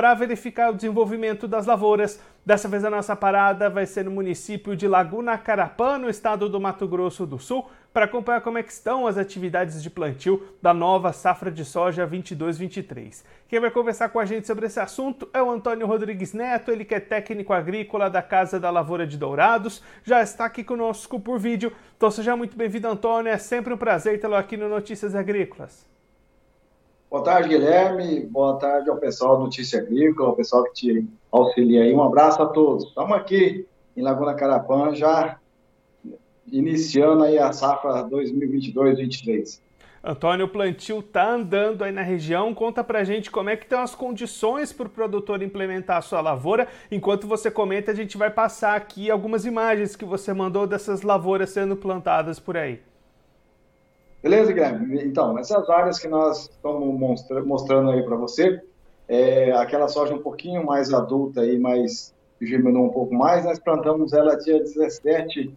para verificar o desenvolvimento das lavouras. Dessa vez a nossa parada vai ser no município de Laguna Carapã, no estado do Mato Grosso do Sul, para acompanhar como é estão as atividades de plantio da nova safra de soja 22-23. Quem vai conversar com a gente sobre esse assunto é o Antônio Rodrigues Neto, ele que é técnico agrícola da Casa da Lavoura de Dourados, já está aqui conosco por vídeo. Então seja muito bem-vindo, Antônio, é sempre um prazer tê-lo aqui no Notícias Agrícolas. Boa tarde, Guilherme. Boa tarde ao pessoal do Notícia Agrícola, ao pessoal que te auxilia aí. Um abraço a todos. Estamos aqui em Laguna Carapã, já iniciando aí a safra 2022-23. Antônio, o plantio está andando aí na região. Conta pra gente como é que estão as condições para o produtor implementar a sua lavoura. Enquanto você comenta, a gente vai passar aqui algumas imagens que você mandou dessas lavouras sendo plantadas por aí. Beleza, Guilherme? Então, essas áreas que nós estamos mostrando aí para você, é aquela soja um pouquinho mais adulta aí, mais germinou um pouco mais, nós plantamos ela dia 17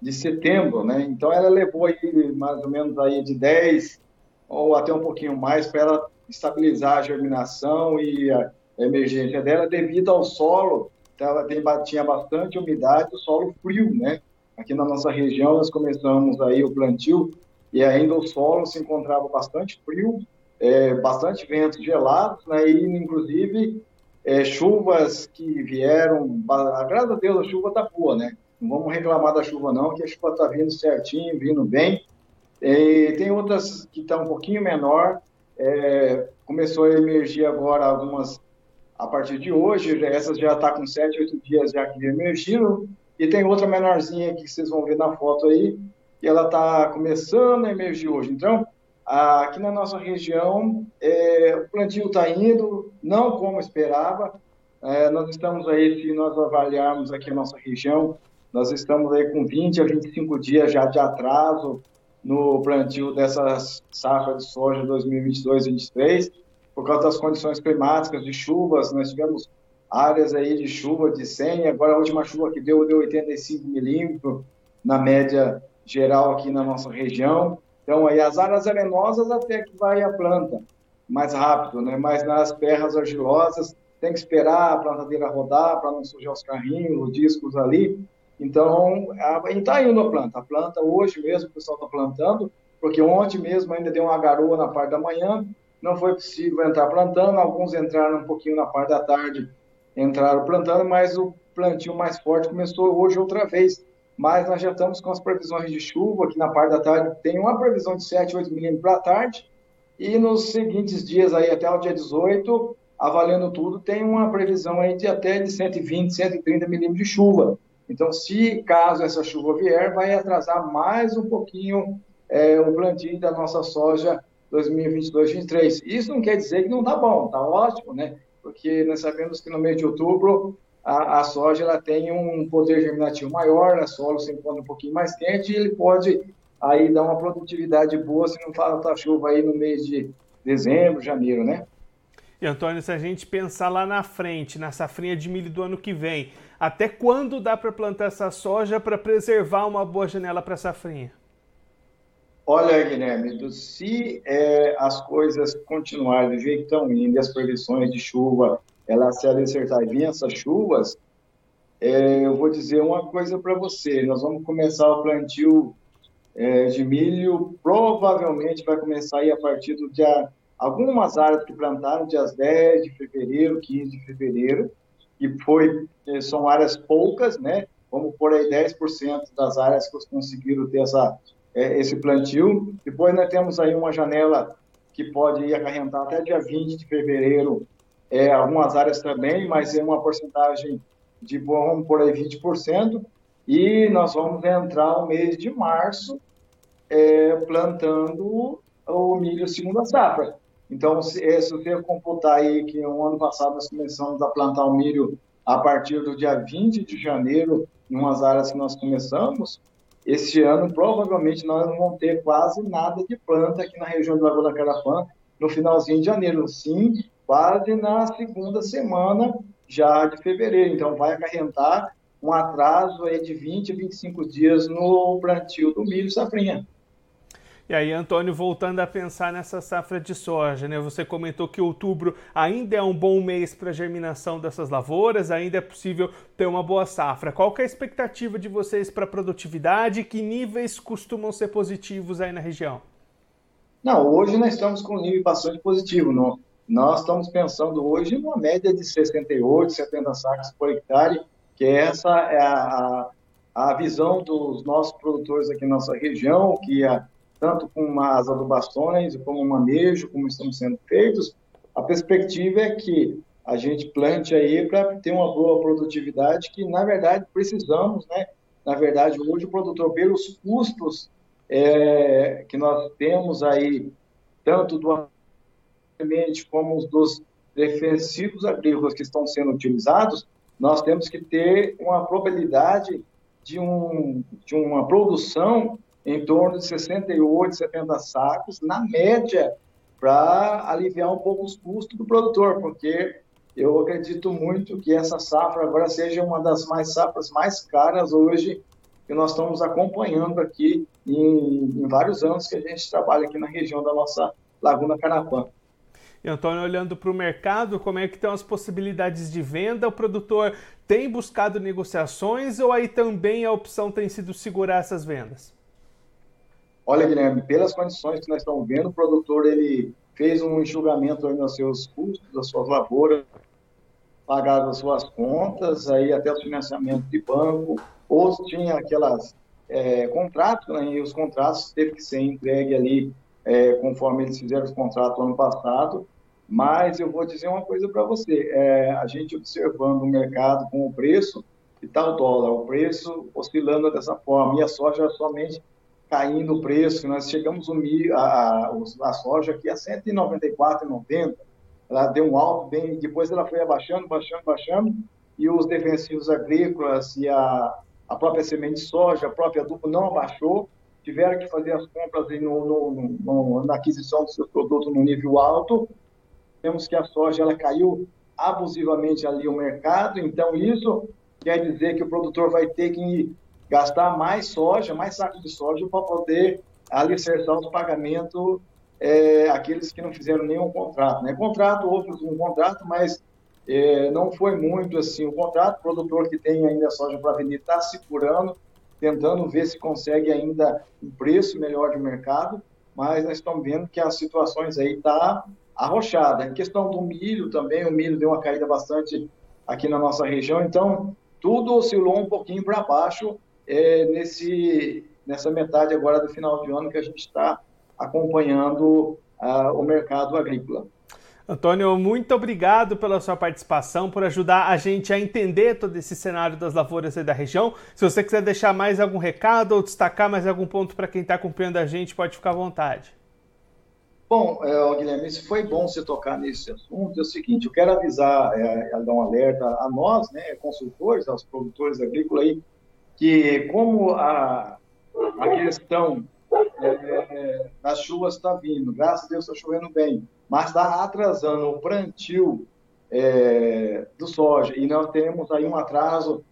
de setembro, né? Então ela levou aí mais ou menos aí de 10 ou até um pouquinho mais para ela estabilizar a germinação e a emergência dela devido ao solo, ela tem, tinha bastante umidade, o solo frio, né? Aqui na nossa região nós começamos aí o plantio e ainda o solo se encontrava bastante frio, é, bastante ventos gelados, né, e inclusive é, chuvas que vieram, graças a Deus a chuva está boa, né? Não vamos reclamar da chuva não, que a chuva está vindo certinho, vindo bem. E tem outras que estão tá um pouquinho menor, é, começou a emergir agora algumas a partir de hoje, essas já está com 7, 8 dias já que emergiram, e tem outra menorzinha que vocês vão ver na foto aí, e ela está começando a emergir hoje. Então, aqui na nossa região, é, o plantio está indo, não como esperava. É, nós estamos aí, se nós avaliarmos aqui a nossa região, nós estamos aí com 20 a 25 dias já de atraso no plantio dessa safra de soja 2022-23, por causa das condições climáticas, de chuvas, nós tivemos áreas aí de chuva de 100, agora a última chuva que deu, deu 85 milímetros, na média geral aqui na nossa região. Então, aí as áreas arenosas até que vai a planta mais rápido, né? Mas nas terras argilosas tem que esperar a plantadeira rodar para não sujar os carrinhos, os discos ali. Então, está indo a planta. A planta hoje mesmo o pessoal está plantando, porque ontem mesmo ainda deu uma garoa na parte da manhã, não foi possível entrar plantando. Alguns entraram um pouquinho na parte da tarde, entraram plantando, mas o plantio mais forte começou hoje outra vez mas nós já estamos com as previsões de chuva aqui na parte da tarde. Tem uma previsão de 7, 8 milímetros para a tarde, e nos seguintes dias, aí até o dia 18, avaliando tudo, tem uma previsão aí de até de 120, 130 milímetros de chuva. Então, se caso essa chuva vier, vai atrasar mais um pouquinho é, o plantio da nossa soja 2022-23. Isso não quer dizer que não está bom, está ótimo, né? Porque nós sabemos que no mês de outubro a, a, soja ela tem um poder germinativo maior, a solo se encontra um pouquinho mais quente e ele pode aí dar uma produtividade boa se não falta chuva aí no mês de dezembro, janeiro, né? E Antônio, se a gente pensar lá na frente, na safrinha de milho do ano que vem, até quando dá para plantar essa soja para preservar uma boa janela para a safrinha? Olha, Guilherme, se é, as coisas continuarem do jeito que estão indo, as previsões de chuva ela se acertar bem essas chuvas, é, eu vou dizer uma coisa para você. Nós vamos começar o plantio é, de milho, provavelmente vai começar aí a partir do dia. Algumas áreas que plantaram dias 10 de fevereiro, 15 de fevereiro, e foi, é, são áreas poucas, né? Vamos por aí 10% das áreas que conseguiram ter essa, é, esse plantio. Depois nós temos aí uma janela que pode ir acarrentar até dia 20 de fevereiro é, algumas áreas também, mas é uma porcentagem de, vamos por aí, 20%, e nós vamos entrar no mês de março é, plantando o milho segunda safra. Então, se, é, se você computar aí que no ano passado nós começamos a plantar o milho a partir do dia 20 de janeiro, em umas áreas que nós começamos, esse ano provavelmente nós não vamos ter quase nada de planta aqui na região do Lagoa da Carapã no finalzinho de janeiro. Sim, quase na segunda semana já de fevereiro. Então, vai acarrentar um atraso aí de 20 a 25 dias no plantio do milho safrinha. E aí, Antônio, voltando a pensar nessa safra de soja, né? Você comentou que outubro ainda é um bom mês para a germinação dessas lavouras, ainda é possível ter uma boa safra. Qual é a expectativa de vocês para a produtividade? Que níveis costumam ser positivos aí na região? Não, hoje nós estamos com um nível bastante positivo. Não? Nós estamos pensando hoje numa média de 68, 70 sacos por hectare, que essa é a, a visão dos nossos produtores aqui na nossa região, que a tanto com as adubações, como o manejo, como estão sendo feitos, a perspectiva é que a gente plante aí para ter uma boa produtividade, que na verdade precisamos, né? Na verdade, hoje o produtor, pelos custos é, que nós temos aí, tanto do semente como os dos defensivos agrícolas que estão sendo utilizados, nós temos que ter uma probabilidade de, um, de uma produção em torno de 68, 70 sacos, na média, para aliviar um pouco os custos do produtor, porque eu acredito muito que essa safra agora seja uma das mais safras mais caras hoje que nós estamos acompanhando aqui em, em vários anos que a gente trabalha aqui na região da nossa Laguna Carapã. E Antônio, olhando para o mercado, como é que estão as possibilidades de venda? O produtor tem buscado negociações ou aí também a opção tem sido segurar essas vendas? Olha, Guilherme, pelas condições que nós estamos vendo, o produtor ele fez um enxugamento nos seus custos, das suas lavouras, pagaram as suas contas, aí até o financiamento de banco, ou tinha aquelas é, contratos, né, e os contratos teve que ser entregue ali é, conforme eles fizeram os contratos ano passado, mas eu vou dizer uma coisa para você, é, a gente observando o mercado com o preço, e tal dólar, o preço oscilando dessa forma, e a soja somente caindo o preço, nós chegamos o milho, a, a soja aqui a 194,90, ela deu um alto bem, depois ela foi abaixando, baixando, baixando, e os defensivos agrícolas e a, a própria semente de soja, a própria adubo não abaixou, tiveram que fazer as compras no, no, no, na aquisição do seu produto no nível alto, temos que a soja ela caiu abusivamente ali o mercado, então isso quer dizer que o produtor vai ter que gastar mais soja, mais sacos de soja para poder alicerçar os pagamentos é, aqueles que não fizeram nenhum contrato. Né? Contrato, houve um contrato, mas é, não foi muito assim o contrato. O produtor que tem ainda soja para vender está segurando, tentando ver se consegue ainda um preço melhor de mercado, mas nós estamos vendo que as situações aí tá arrochada. Em questão do milho também, o milho deu uma caída bastante aqui na nossa região, então tudo oscilou um pouquinho para baixo é, nesse, nessa metade agora do final de ano que a gente está acompanhando uh, o mercado agrícola. Antônio, muito obrigado pela sua participação, por ajudar a gente a entender todo esse cenário das lavouras aí da região. Se você quiser deixar mais algum recado ou destacar mais algum ponto para quem está acompanhando a gente, pode ficar à vontade. Bom, é, Guilherme, isso foi bom você tocar nesse assunto. É o seguinte, eu quero avisar, é, dar um alerta a nós, né, consultores, aos produtores agrícolas aí, que como a, a questão é, é, das chuvas está vindo, graças a Deus está chovendo bem, mas está atrasando o plantio é, do soja. E nós temos aí um atraso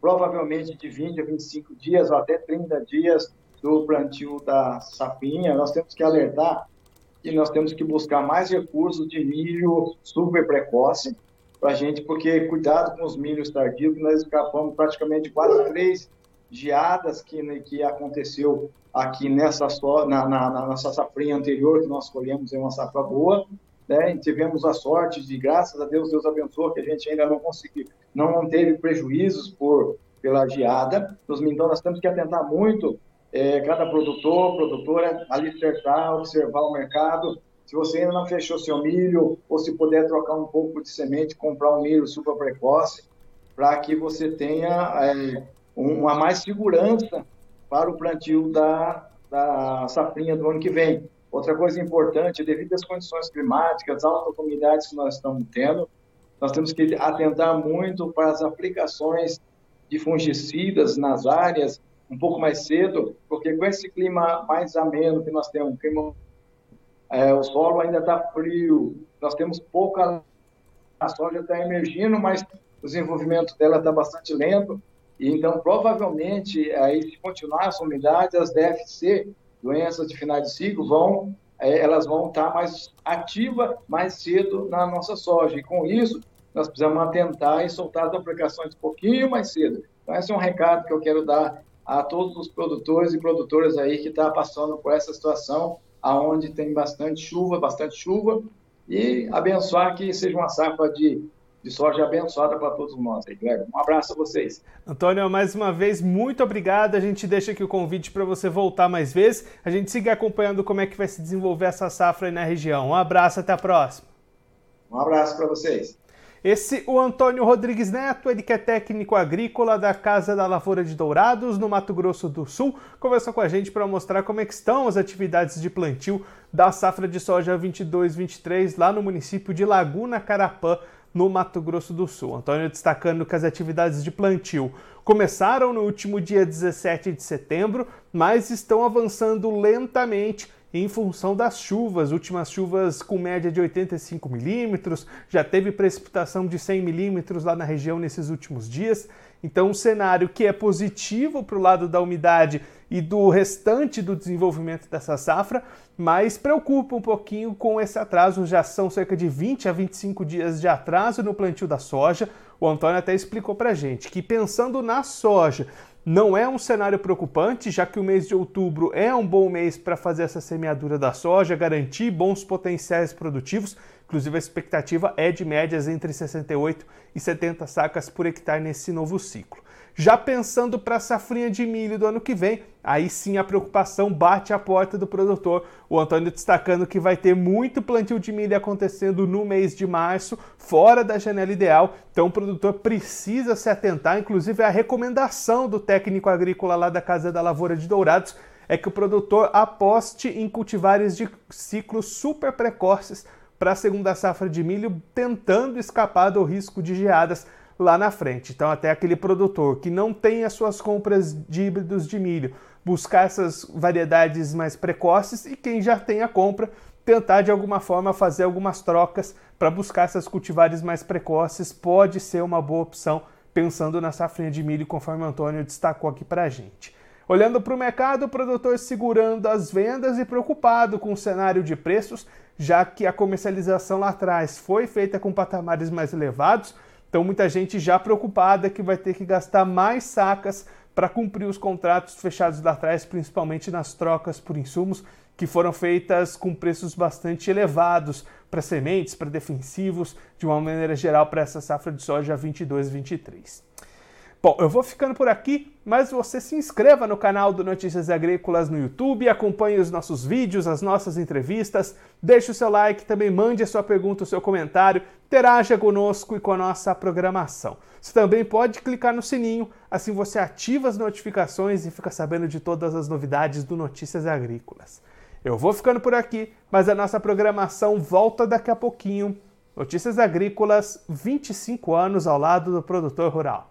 provavelmente de 20 a 25 dias ou até 30 dias do plantio da safrinha, nós temos que alertar e nós temos que buscar mais recursos de milho super precoce, para a gente, porque cuidado com os milhos tardios, nós escapamos praticamente quase três geadas que, né, que aconteceu aqui nessa so, na, na, na, nossa safrinha anterior, que nós colhemos em uma safra boa, né? tivemos a sorte de, graças a Deus, Deus abençoou, que a gente ainda não conseguiu, não teve prejuízos por pela geada. Então, nós temos que atentar muito, é, cada produtor, produtora, alicerçar, observar o mercado, se você ainda não fechou seu milho, ou se puder trocar um pouco de semente, comprar um milho super precoce, para que você tenha é, uma mais segurança para o plantio da, da safrinha do ano que vem. Outra coisa importante, devido às condições climáticas, altas umidades que nós estamos tendo, nós temos que atentar muito para as aplicações de fungicidas nas áreas um pouco mais cedo, porque com esse clima mais ameno que nós temos, clima é, o solo ainda está frio, nós temos pouca. A soja está emergindo, mas o desenvolvimento dela está bastante lento. Então, provavelmente, aí, se continuar essa umidade, as DFC, doenças de final de ciclo, vão, é, elas vão estar mais ativas mais cedo na nossa soja. E com isso, nós precisamos atentar e soltar as aplicações um pouquinho mais cedo. Então, esse é um recado que eu quero dar a todos os produtores e produtoras aí que estão tá passando por essa situação, aonde tem bastante chuva, bastante chuva, e abençoar que seja uma safra de de soja abençoada para todos nós aí. Um abraço a vocês. Antônio, mais uma vez, muito obrigado. A gente deixa aqui o convite para você voltar mais vezes. A gente siga acompanhando como é que vai se desenvolver essa safra aí na região. Um abraço, até a próxima. Um abraço para vocês. Esse o Antônio Rodrigues Neto, ele que é técnico agrícola da Casa da Lavoura de Dourados, no Mato Grosso do Sul, conversou com a gente para mostrar como é que estão as atividades de plantio da safra de soja 22-23 lá no município de Laguna Carapã, no Mato Grosso do Sul. Antônio destacando que as atividades de plantio começaram no último dia 17 de setembro, mas estão avançando lentamente em função das chuvas, últimas chuvas com média de 85 milímetros, já teve precipitação de 100 milímetros lá na região nesses últimos dias. Então, um cenário que é positivo para o lado da umidade e do restante do desenvolvimento dessa safra, mas preocupa um pouquinho com esse atraso. Já são cerca de 20 a 25 dias de atraso no plantio da soja. O Antônio até explicou para gente que pensando na soja, não é um cenário preocupante, já que o mês de outubro é um bom mês para fazer essa semeadura da soja, garantir bons potenciais produtivos. Inclusive, a expectativa é de médias entre 68 e 70 sacas por hectare nesse novo ciclo. Já pensando para a safrinha de milho do ano que vem, aí sim a preocupação bate à porta do produtor. O Antônio destacando que vai ter muito plantio de milho acontecendo no mês de março, fora da janela ideal. Então o produtor precisa se atentar, inclusive a recomendação do técnico agrícola lá da Casa da Lavoura de Dourados é que o produtor aposte em cultivares de ciclos super precoces para a segunda safra de milho, tentando escapar do risco de geadas lá na frente. Então, até aquele produtor que não tem as suas compras de híbridos de milho, buscar essas variedades mais precoces e quem já tem a compra, tentar de alguma forma fazer algumas trocas para buscar essas cultivares mais precoces, pode ser uma boa opção, pensando na safrinha de milho, conforme o Antônio destacou aqui para a gente. Olhando para o mercado, o produtor segurando as vendas e preocupado com o cenário de preços, já que a comercialização lá atrás foi feita com patamares mais elevados, então, muita gente já preocupada que vai ter que gastar mais sacas para cumprir os contratos fechados lá atrás, principalmente nas trocas por insumos que foram feitas com preços bastante elevados para sementes, para defensivos, de uma maneira geral, para essa safra de soja 22-23. Bom, eu vou ficando por aqui, mas você se inscreva no canal do Notícias Agrícolas no YouTube, acompanhe os nossos vídeos, as nossas entrevistas, deixe o seu like, também mande a sua pergunta, o seu comentário, interaja conosco e com a nossa programação. Você também pode clicar no sininho, assim você ativa as notificações e fica sabendo de todas as novidades do Notícias Agrícolas. Eu vou ficando por aqui, mas a nossa programação volta daqui a pouquinho. Notícias Agrícolas, 25 anos ao lado do produtor rural.